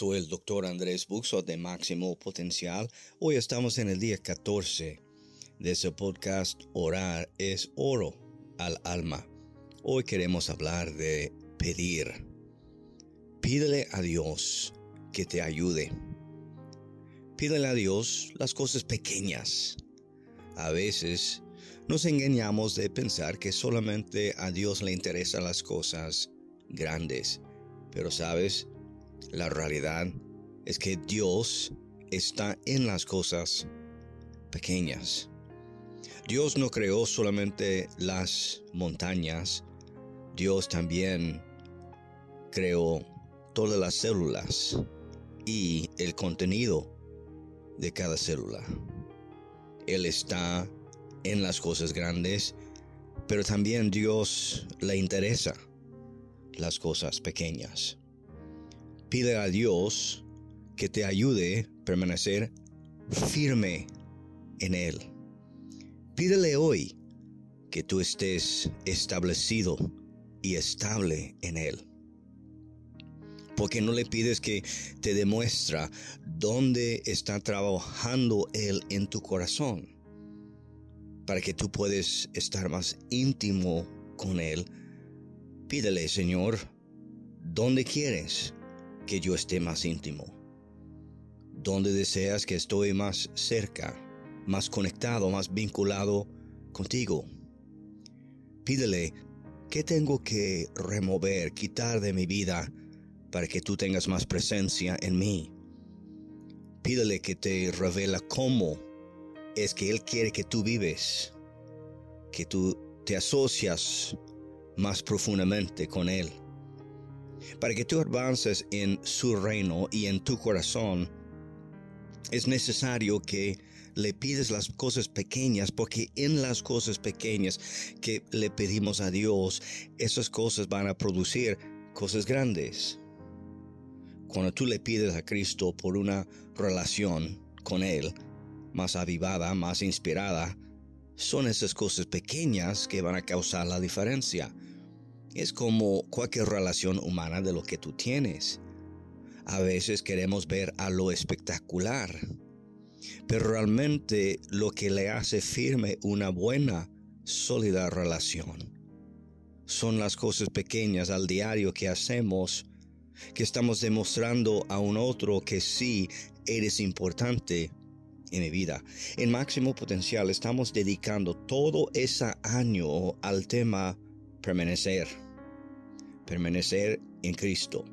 Soy el doctor Andrés Buxo de Máximo Potencial. Hoy estamos en el día 14 de ese podcast Orar es oro al alma. Hoy queremos hablar de pedir. Pídele a Dios que te ayude. Pídele a Dios las cosas pequeñas. A veces nos engañamos de pensar que solamente a Dios le interesan las cosas grandes. Pero sabes, la realidad es que Dios está en las cosas pequeñas. Dios no creó solamente las montañas, Dios también creó todas las células y el contenido de cada célula. Él está en las cosas grandes, pero también Dios le interesa las cosas pequeñas. Pide a Dios que te ayude a permanecer firme en Él. Pídele hoy que tú estés establecido y estable en Él. Porque no le pides que te demuestra dónde está trabajando Él en tu corazón. Para que tú puedas estar más íntimo con Él. Pídele, Señor, ¿dónde quieres que yo esté más íntimo? ¿Dónde deseas que estoy más cerca, más conectado, más vinculado contigo? Pídele, ¿qué tengo que remover, quitar de mi vida para que tú tengas más presencia en mí? Pídele que te revela cómo es que Él quiere que tú vives, que tú te asocias más profundamente con Él para que tú avances en su reino y en tu corazón, es necesario que le pides las cosas pequeñas, porque en las cosas pequeñas que le pedimos a Dios, esas cosas van a producir cosas grandes. Cuando tú le pides a Cristo por una relación con Él, más avivada, más inspirada, son esas cosas pequeñas que van a causar la diferencia. Es como cualquier relación humana de lo que tú tienes. A veces queremos ver a lo espectacular, pero realmente lo que le hace firme una buena, sólida relación son las cosas pequeñas al diario que hacemos, que estamos demostrando a un otro que sí eres importante en mi vida. En máximo potencial estamos dedicando todo ese año al tema permanecer, permanecer en Cristo.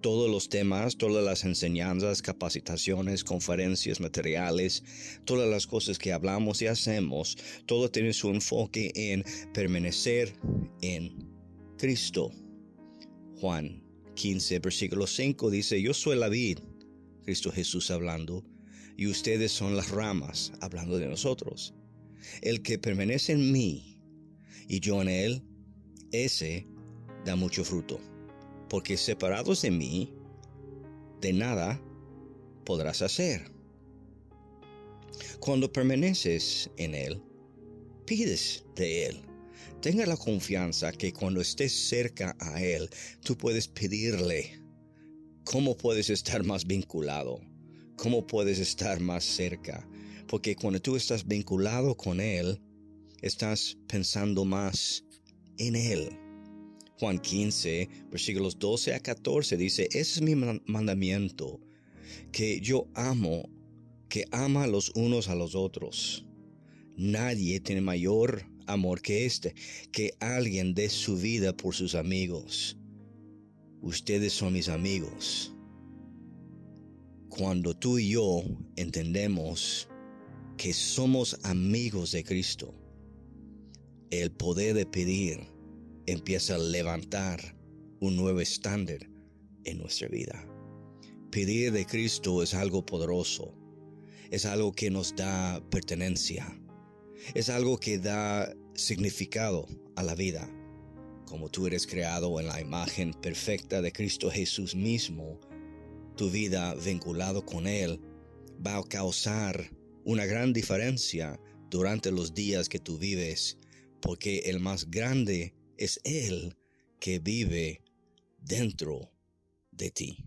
Todos los temas, todas las enseñanzas, capacitaciones, conferencias, materiales, todas las cosas que hablamos y hacemos, todo tiene su enfoque en permanecer en Cristo. Juan 15, versículo 5 dice, yo soy la vid, Cristo Jesús hablando, y ustedes son las ramas, hablando de nosotros. El que permanece en mí y yo en él, ese da mucho fruto, porque separados de mí, de nada podrás hacer. Cuando permaneces en Él, pides de Él. Tenga la confianza que cuando estés cerca a Él, tú puedes pedirle cómo puedes estar más vinculado, cómo puedes estar más cerca. Porque cuando tú estás vinculado con Él, estás pensando más en Él. Juan 15, versículos 12 a 14 dice, ese es mi mandamiento, que yo amo, que ama los unos a los otros. Nadie tiene mayor amor que este, que alguien dé su vida por sus amigos. Ustedes son mis amigos. Cuando tú y yo entendemos que somos amigos de Cristo, el poder de pedir empieza a levantar un nuevo estándar en nuestra vida. Pedir de Cristo es algo poderoso, es algo que nos da pertenencia, es algo que da significado a la vida. Como tú eres creado en la imagen perfecta de Cristo Jesús mismo, tu vida vinculado con Él va a causar una gran diferencia durante los días que tú vives, porque el más grande es Él que vive dentro de ti.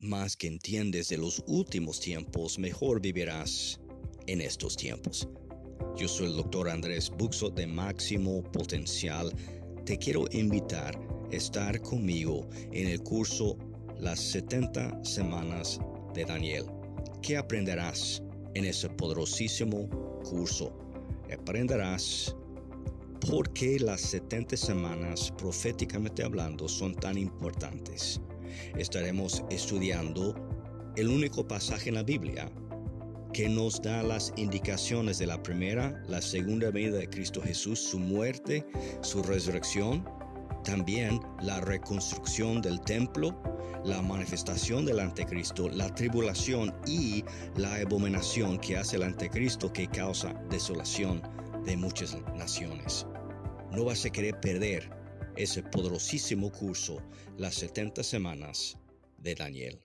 Más que entiendes de los últimos tiempos, mejor vivirás en estos tiempos. Yo soy el doctor Andrés Buxo de Máximo Potencial. Te quiero invitar a estar conmigo en el curso las 70 Semanas de Daniel. ¿Qué aprenderás en ese poderosísimo curso? Aprenderás por qué las 70 semanas, proféticamente hablando, son tan importantes. Estaremos estudiando el único pasaje en la Biblia que nos da las indicaciones de la primera, la segunda venida de Cristo Jesús, su muerte, su resurrección, también la reconstrucción del templo, la manifestación del anticristo, la tribulación y la abominación que hace el anticristo que causa desolación de muchas naciones. No vas a querer perder ese poderosísimo curso, las 70 semanas de Daniel.